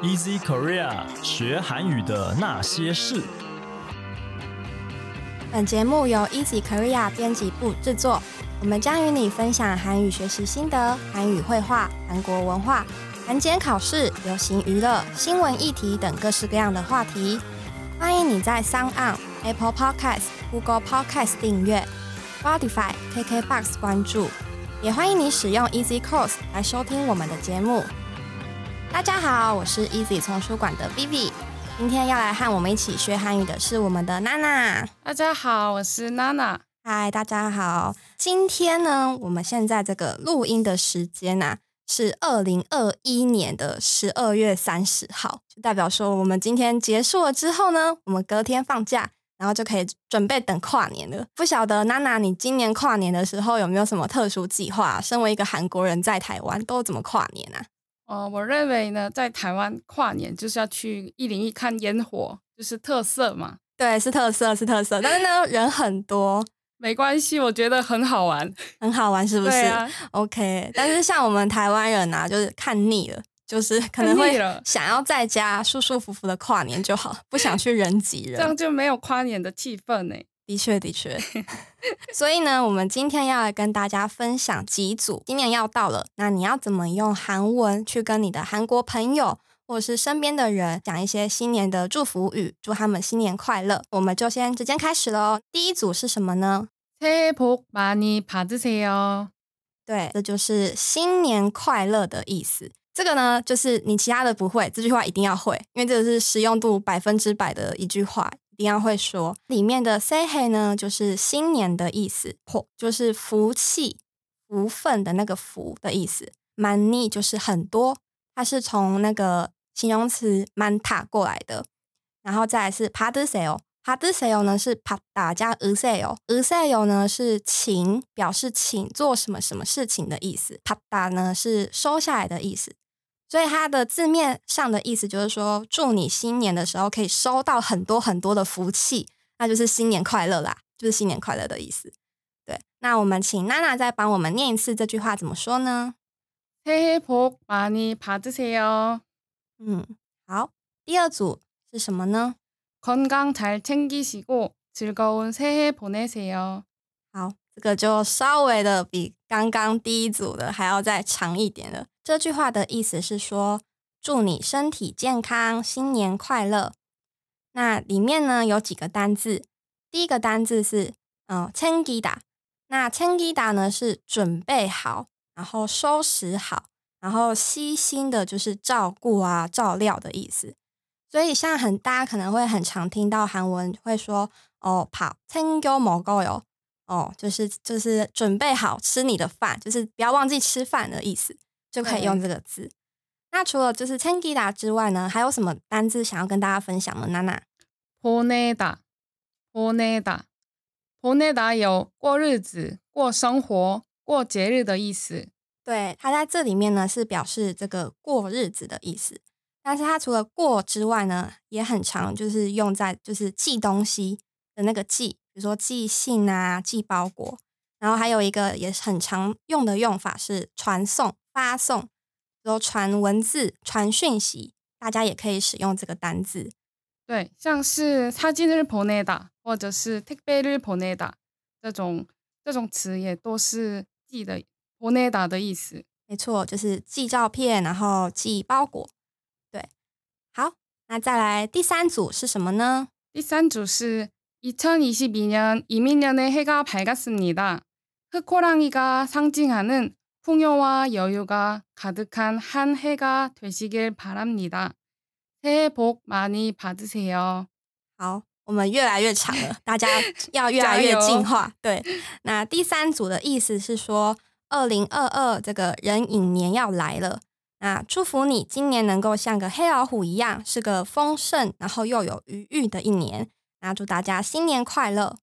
Easy Korea 学韩语的那些事。本节目由 Easy Korea 编辑部制作，我们将与你分享韩语学习心得、韩语绘画、韩国文化、韩检考试、流行娱乐、新闻议题等各式各样的话题。欢迎你在 Sound On、Apple Podcast、Google Podcast 订阅，Spotify、KKBox 关注，也欢迎你使用 Easy Course 来收听我们的节目。大家好，我是 Easy 丛书馆的 Vivi。今天要来和我们一起学韩语的是我们的娜娜。大家好，我是娜娜。嗨，大家好。今天呢，我们现在这个录音的时间啊，是二零二一年的十二月三十号，就代表说我们今天结束了之后呢，我们隔天放假，然后就可以准备等跨年了。不晓得娜娜，你今年跨年的时候有没有什么特殊计划？身为一个韩国人，在台湾都怎么跨年啊？哦，我认为呢，在台湾跨年就是要去一零一看烟火，就是特色嘛。对，是特色，是特色。但是呢，人很多，没关系，我觉得很好玩，很好玩，是不是？对啊。OK，但是像我们台湾人啊，就是看腻了，就是可能会想要在家舒舒服服的跨年就好，不想去人挤人 这样人。就没有跨年的气氛呢。的确，的确。所以呢，我们今天要来跟大家分享几组，今年要到了，那你要怎么用韩文去跟你的韩国朋友或者是身边的人讲一些新年的祝福语，祝他们新年快乐？我们就先直接开始喽。第一组是什么呢？ 새해복많이받으세요。对，这就是新年快乐的意思。这个呢，就是你其他的不会，这句话一定要会，因为这个是实用度百分之百的一句话， 一定要会说。里面的 s a y h e 呢，就是新年的意思，或就是福气、福分的那个福的意思。money 就是很多，它是从那个形容词 manta 过来的，然后再来是 p a d s e l p a d s e l 呢是 “pada” 加 u s e l u s e l 呢是请，表示请做什么什么事情的意思 “pada” 呢是收下来的意思。所以它的字面上的意思就是说，祝你新年的时候可以收到很多很多的福气，那就是新年快乐啦，就是新年快乐的意思。对，那我们请娜娜再帮我们念一次这句话怎么说呢？ 새해복많이받으세요。 嗯，好，第二组是什么呢？ 건강잘챙기시고 즐거운 새해 보내세요。 好，这个就稍微的比刚刚第一组的还要再长一点了。 这句话的意思是说祝你身体健康新年快乐。那里面呢有几个单字第一个单字是嗯 chengdu 那 chengdu 呢是准备好然后收拾好然后悉心的就是照顾啊照料的意思。所以像很大家可能会很常听到韩文会说哦跑 tengo go 哟哦就是就是准备好吃你的饭就是不要忘记吃饭的意思。就可以用这个字。那除了就是 “chinda” 之外呢，还有什么单字想要跟大家分享呢？娜娜，“poneda”，“poneda”，“poneda” 有过日子、过生活、过节日的意思。对，它在这里面呢是表示这个过日子的意思。但是它除了过之外呢，也很常就是用在就是寄东西的那个“寄”，比如说寄信啊、寄包裹。然后还有一个也很常用的用法是传送。发送，比如传文字、传讯息，大家也可以使用这个单字。对，像是사진을보내다或者是택배를보내다这种这种词也都是寄的보내다的意思。没错，就是寄照片，然后寄包裹。对，好，那再来第三组是什么呢？第三组是2022년 이민년의 해가 밝았습니다. 흑호랑이가 상징하는 풍요와 여유가 가득한 한 해가 되시길 바랍니다. 새해 복 많이 받으세요. 好，我们越来越长了，大家要越来越进化。对，那第三组的意思是说，二零二二这个壬寅年要来了，那祝福你今年能够像个黑老虎一样，是个丰盛然后又有余裕的一年。那祝大家新年快乐！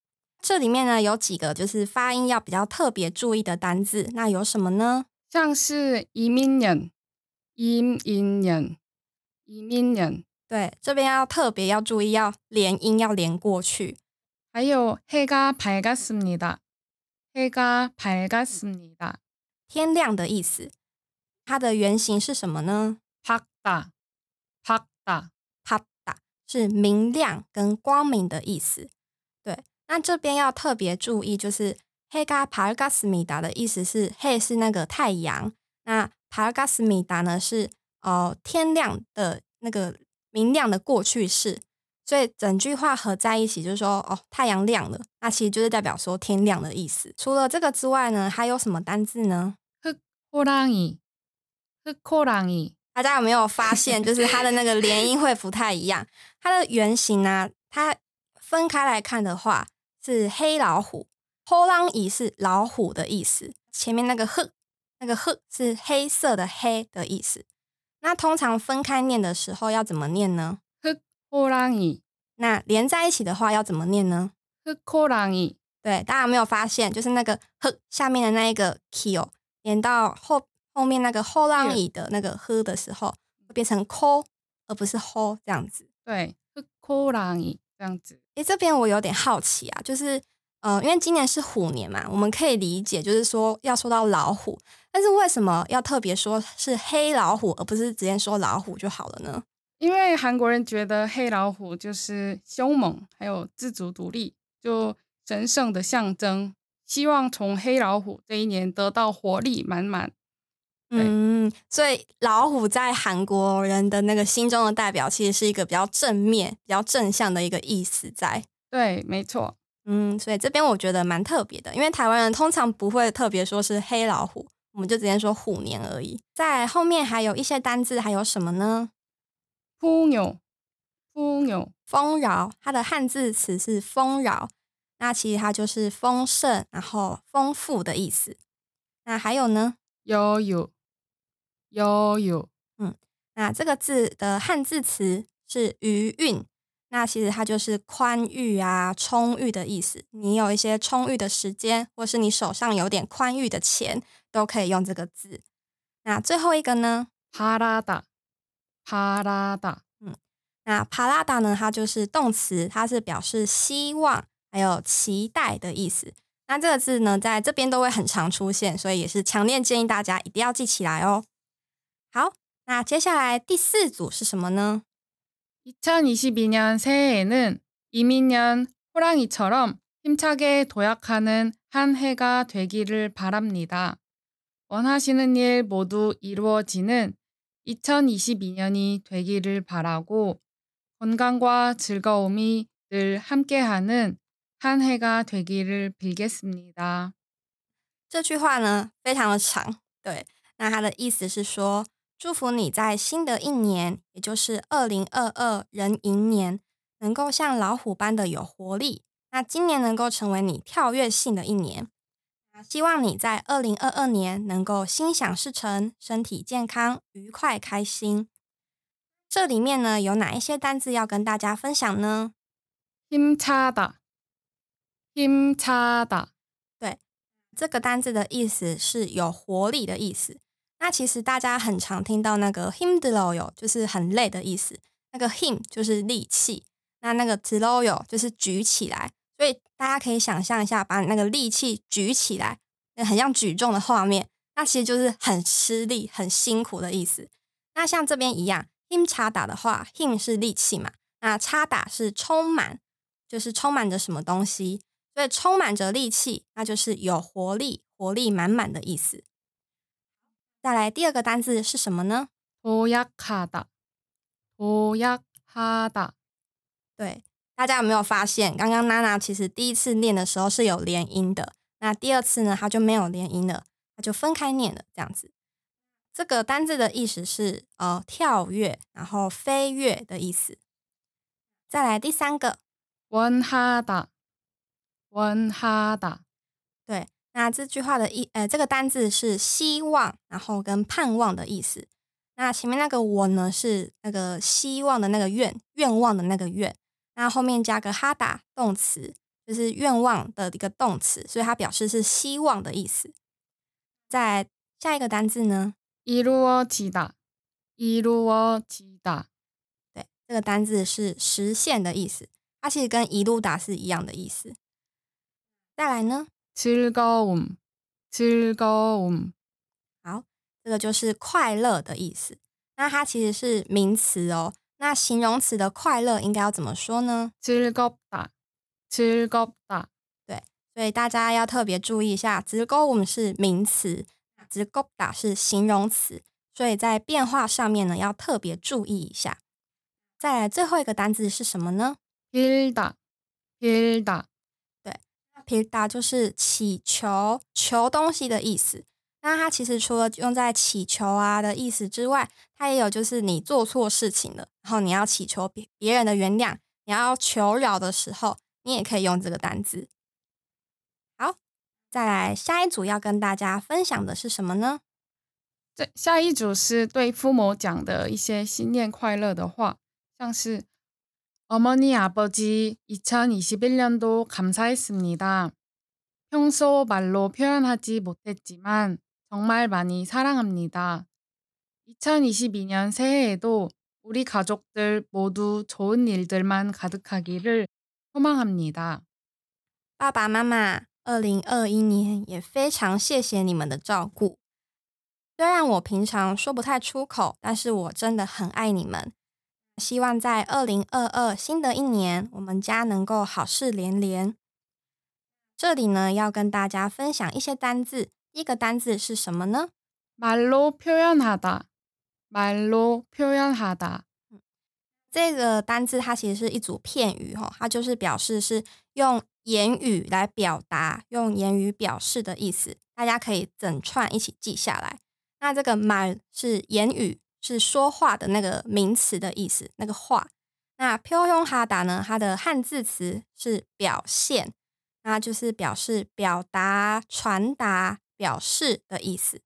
这里面呢有几个就是发音要比较特别注意的单字，那有什么呢？像是移民年、移民年、移民年，对，这边要特别要注意，要连音要连过去。还有해가 밝았습니다. 해가 밝았습니다. 天亮的意思，它的原型是什么呢？ 밝다, 밝다， 밝다是明亮跟光明的意思。 对，那这边要特别注意，就是黑가파르가스미다的意思是黑是那个太阳，那파르가스미다呢是哦天亮的那个明亮的过去式。所以整句话合在一起就是说，哦，太阳亮了，那其实就是代表说天亮的意思。除了这个之外呢，还有什么单字呢？흑호랑이 흑호랑이大家有没有发现，就是它的那个连音会不太一样？它的原型呢，它分开来看的话 是黑老虎，后浪椅是老虎的意思。前面那个呵，那个呵是黑色的黑的意思。那通常分开念的时候要怎么念呢？呵后浪椅。那连在一起的话要怎么念呢？呵后浪椅。对，大家有没有发现，就是那个呵下面的那一个 k 哦，连到后后面那个后浪椅的那个呵的时候，变成 k 而不是 h 这样子。对，呵后浪椅。这样子。诶，这边我有点好奇啊，就是呃，因为今年是虎年嘛，我们可以理解就是说要说到老虎，但是为什么要特别说是黑老虎，而不是直接说老虎就好了呢？因为韩国人觉得黑老虎就是凶猛，还有自主独立，就神圣的象征，希望从黑老虎这一年得到活力满满。对嗯，所以老虎在韩国人的那个心中的代表，其实是一个比较正面、比较正向的一个意思在。对，没错。嗯，所以这边我觉得蛮特别的，因为台湾人通常不会特别说是黑老虎，我们就直接说虎年而已。在后面还有一些单字，还有什么呢？ 풍요，풍요， 丰饶，它的汉字词是丰饶，那其实它就是丰盛，然后丰富的意思。那还有呢？ 여유， 有有，嗯，那这个字的汉字词是余韵，那其实它就是宽裕啊、充裕的意思。你有一些充裕的时间，或是你手上有点宽裕的钱，都可以用这个字。那最后一个呢？帕拉达，帕拉达。嗯，那帕拉达呢？它就是动词，它是表示希望还有期待的意思。那这个字呢，在这边都会很常出现，所以也是强烈建议大家一定要记起来哦。好，那接下来第四组是什么呢？ 2022년 새해에는 이민년 호랑이처럼 힘차게 도약하는 한 해가 되기를 바랍니다. 원하시는 일 모두 이루어지는 2022년이 되기를 바라고 건강과 즐거움이 늘 함께하는 한 해가 되기를 빌겠습니다. 这句话呢非常的长，对，那它的意思是说， 祝福你在新的一年，也就是二零二二壬寅年，能够像老虎般的有活力。那今年能够成为你跳跃性的一年。那希望你在二零二二年能够心想事成，身体健康，愉快开心。这里面呢有哪一些单字要跟大家分享呢？ 힘차다, 힘차다, 这个单字的意思是有活力的意思。 那其实大家很常听到那个 him d l o y 就是很累的意思。那个 him 就是力气，那那个 d l o y 就是举起来。所以大家可以想象一下，把那个力气举起来，那很像举重的画面。那其实就是很吃力、很辛苦的意思。那像这边一样，him 插打的话，him 是力气嘛，那插打是充满，就是充满着什么东西。所以充满着力气，那就是有活力、活力满满的意思。再来第二个单字是什么呢？ 도약하다, 도약하다. 对，大家有没有发现，刚刚娜娜其实第一次念的时候是有连音的，那第二次呢，它就没有连音了，它就分开念了，这样子。这个单字的意思是呃跳跃，然后飞跃的意思。再来第三个， 원하다, 원하다. 对，那这句话的意，呃，这个单字是希望，然后跟盼望的意思。那前面那个我呢，是那个希望的那个愿，愿望的那个愿。那后面加个哈达动词，就是愿望的一个动词，所以它表示是希望的意思。在下一个单字呢， 이루어지다, 이루어지다. 对，这个单字是实现的意思，它其实跟一路达是一样的意思。再来呢， 즐거움, 즐거움. 好，这个就是快乐的意思。那它其实是名词哦， 那形容词的快乐应该要怎么说呢？ 즐겁다，즐겁다。所以大家要特别注意一下，直勾我们是名词，直勾打是形容词，所以在变化上面呢要特别注意一下。再来最后一个单字是什么呢？ 빌다，빌다。 皮达就是祈求、求东西的意思。那它其实除了用在祈求啊的意思之外，它也有就是你做错事情了，然后你要祈求别别人的原谅，你要求饶的时候，你也可以用这个单字。好，再来下一组要跟大家分享的是什么呢？这下一组是对父母讲的一些新年快乐的话，像是 어머니아버지2021년도 감사했습니다. 평소 말로 표현하지 못했지만 정말 많이 사랑합니다. 2022년 새해에도 우리 가족들 모두 좋은 일들만 가득하기를 소망합니다. 爸爸妈妈，二零二一年也非常谢谢你们的照顾。虽然我平常说不太出口，但是我真的很爱你们。 希望在二零二二新的一年，我们家能够好事连连。这里呢，要跟大家分享一些单字。第一个单字是什么呢？ 말로 표현하다. 말로 표현하다. 这个单字它其实是一组片语哈，它就是表示是用言语来表达，用言语表示的意思。大家可以整串一起记下来。那这个말是言语， 是说话的那个名词的意思，那个话。那 p y o n g a d a 呢，它的汉字词是表现，那就是表示、表达、传达、表示的意思。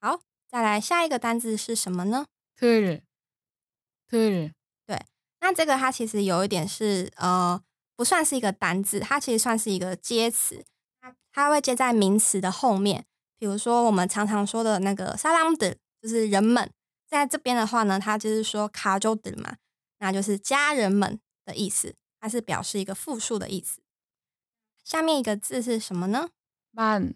好，再来下一个单字是什么呢 t u r t r 对，那这个它其实有一点是呃，不算是一个单字，它其实算是一个接词，它它会接在名词的后面。比如说，我们常常说的那个 “salam” 的，就是人们，在这边的话呢，它就是说“卡州的”嘛，那就是家人们的意思，它是表示一个复数的意思。下面一个字是什么呢？满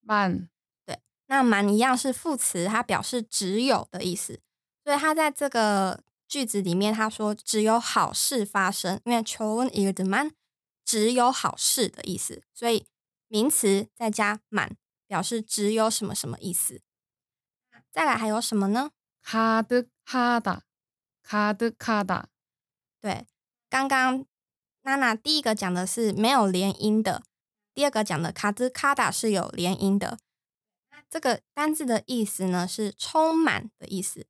满，对，那“满”一样是副词，它表示只有的意思。所以它在这个句子里面，他说只有好事发生，因为 chon i r d man” 只有好事的意思，所以名词再加“满”，表示只有什么什么意思？再来还有什么呢？卡的卡达，卡的卡达。对，刚刚娜娜第一个讲的是没有连音的，第二个讲的卡兹卡达是有连音的。这个单字的意思呢是充满的意思。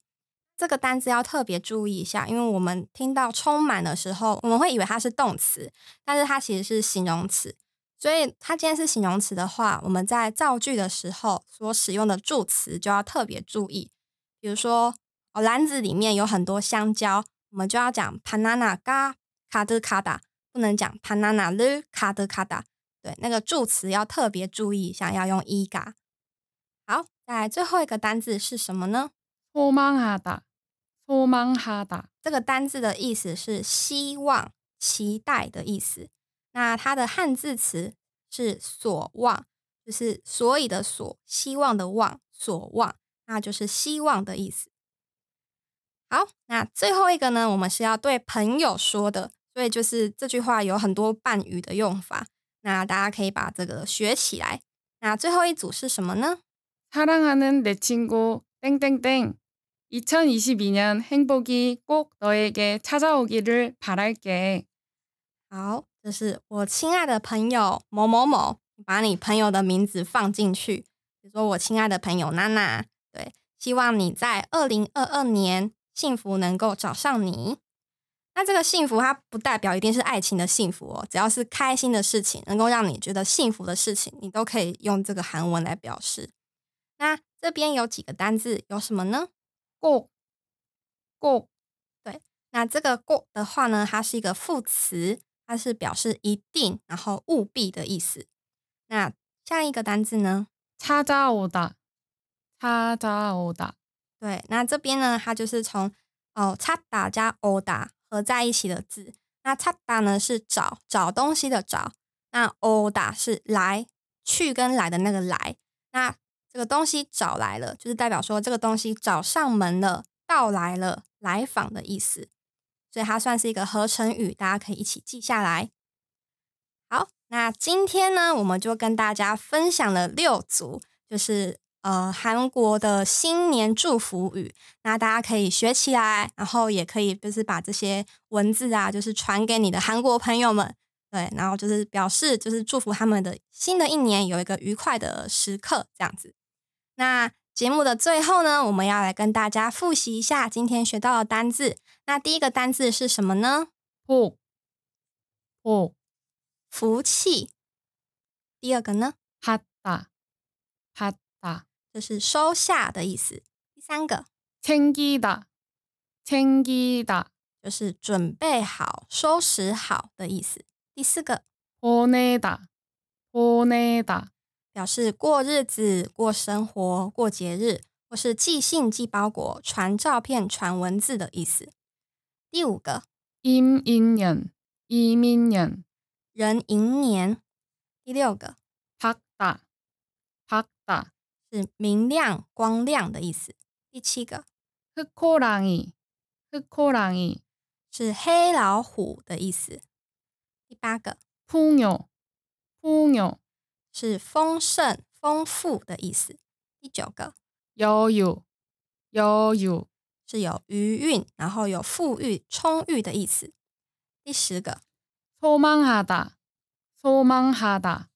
这个单字要特别注意一下，因为我们听到充满的时候，我们会以为它是动词，但是它其实是形容词。所以它今天是形容词的话，我们在造句的时候所使用的助词就要特别注意。比如说，哦，篮子里面有很多香蕉，我们就要讲 banana ga卡德卡达，不能讲 banana l 卡德卡达。对，那个助词要特别注意一下，要用 i ga。好，再来最后一个单字是什么呢？ 소망하다, 소망하다. 这个单字的意思是希望、期待的意思。那它的汉字词是所望，就是所以的所，希望的望，所望， 那就是希望的意思。好，那最后一个呢，我们是要对朋友说的，所以就是这句话有很多伴语的用法。那大家可以把这个学起来。那最后一组是什么呢？ 사랑하는 내 친구 땡땡땡. 2022년 행복이 꼭 너에게 찾아오기를 바랄게. 好，这是我亲爱的朋友某某某，把你朋友的名字放进去，比如说我亲爱的朋友娜娜， 对，希望你在二零二二年幸福能够找上你。那这个幸福它不代表一定是爱情的幸福哦，只要是开心的事情，能够让你觉得幸福的事情，你都可以用这个韩文来表示。那这边有几个单字，有什么呢？ 꼭, 꼭. 那这个“过”的话呢，它是一个副词，它是表示一定，然后务必的意思。那下一个单字呢？ 찾아오다, 他打殴打。对，那这边呢，它就是从哦，擦打加殴打合在一起的字。那擦打呢是找找东西的找，那殴打是来去跟来的那个来。那这个东西找来了，就是代表说这个东西找上门了，到来了，来访的意思。所以它算是一个合成语，大家可以一起记下来。好，那今天呢，我们就跟大家分享了六组，就是呃韩国的新年祝福语那大家可以学起来然后也可以就是把这些文字啊就是传给你的韩国朋友们。对然后就是表示就是祝福他们的新的一年有一个愉快的时刻这样子。那节目的最后呢我们要来跟大家复习一下今天学到的单字。那第一个单字是什么呢？哦哦福气。第二个呢？哈哈这是收下的意思。第三个 챙기다, 챙기다, 就是准备好、收拾好的意思。第四个 보내다, 보내다, 表示过日子、过生活、过节日，或是寄信、寄包裹、传照片、传文字的意思。第五个 임인년, 이민년, 壬寅年。第六个 밝다, 밝다, 是明亮、光亮的意思。第七个 흑호랑이, 흑호랑이, 是黑老虎的意思。第八个 풍요, 풍요, 是丰盛、丰富的意思。第九个 여유, 여유, 是有余韵，然后有富裕、充裕的意思。第十个 소망하다, 소망하다,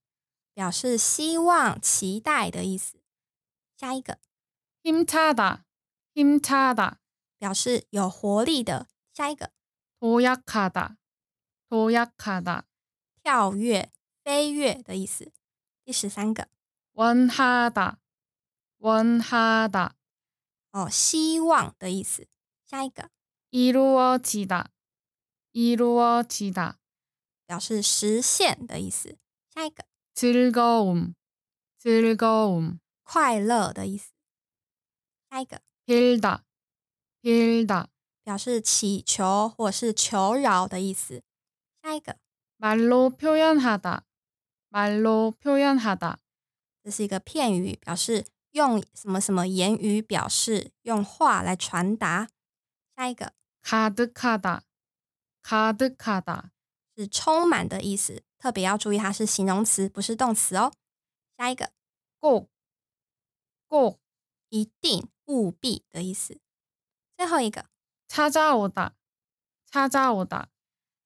表示希望、期待的意思。 下一个 힘차다, 힘차다, 表示有活力的。下一个 도약하다, 도약하다, 跳跃、飞跃的意思。第十三个 원하다, 원하다, 哦，希望的意思。下一个 이루어지다, 이루어지다, 表示实现的意思。下一个 즐거움, 즐거움, 快乐的意思。下一个，hilda，hilda 表示祈求或是求饶的意思。下一个，말로표현하 다， 말로표현하 다， 这是一个片语，表示用什么什么言语表示，用话来传达。下一个，卡德卡 다， 卡德卡다是充满的意思，特别要注意它是形容词，不是动词哦。下一个，꼭 꼭, 一定、务必的意思。最后一个， 찾아오다, 찾아오다,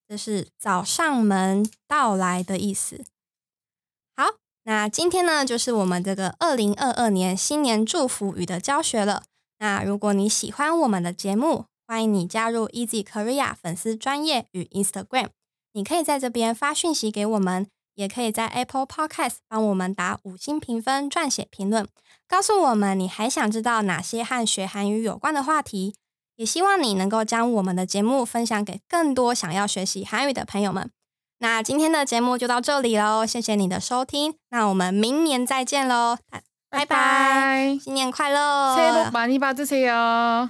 这是找上门到来的意思。好，那今天呢，就是我们这个二零二二年新年祝福语的教学了。那如果你喜欢我们的节目，欢迎你加入 Easy Korea 粉丝专业与 Instagram。你可以在这边发讯息给我们， 也可以在 Apple Podcast 帮我们打五星评分、撰写评论，告诉我们你还想知道哪些和学韩语有关的话题。也希望你能够将我们的节目分享给更多想要学习韩语的朋友们。那今天的节目就到这里喽，谢谢你的收听，那我们明年再见喽，拜拜， 바이바이. 新年快乐， 새해 복 많이 받으세요.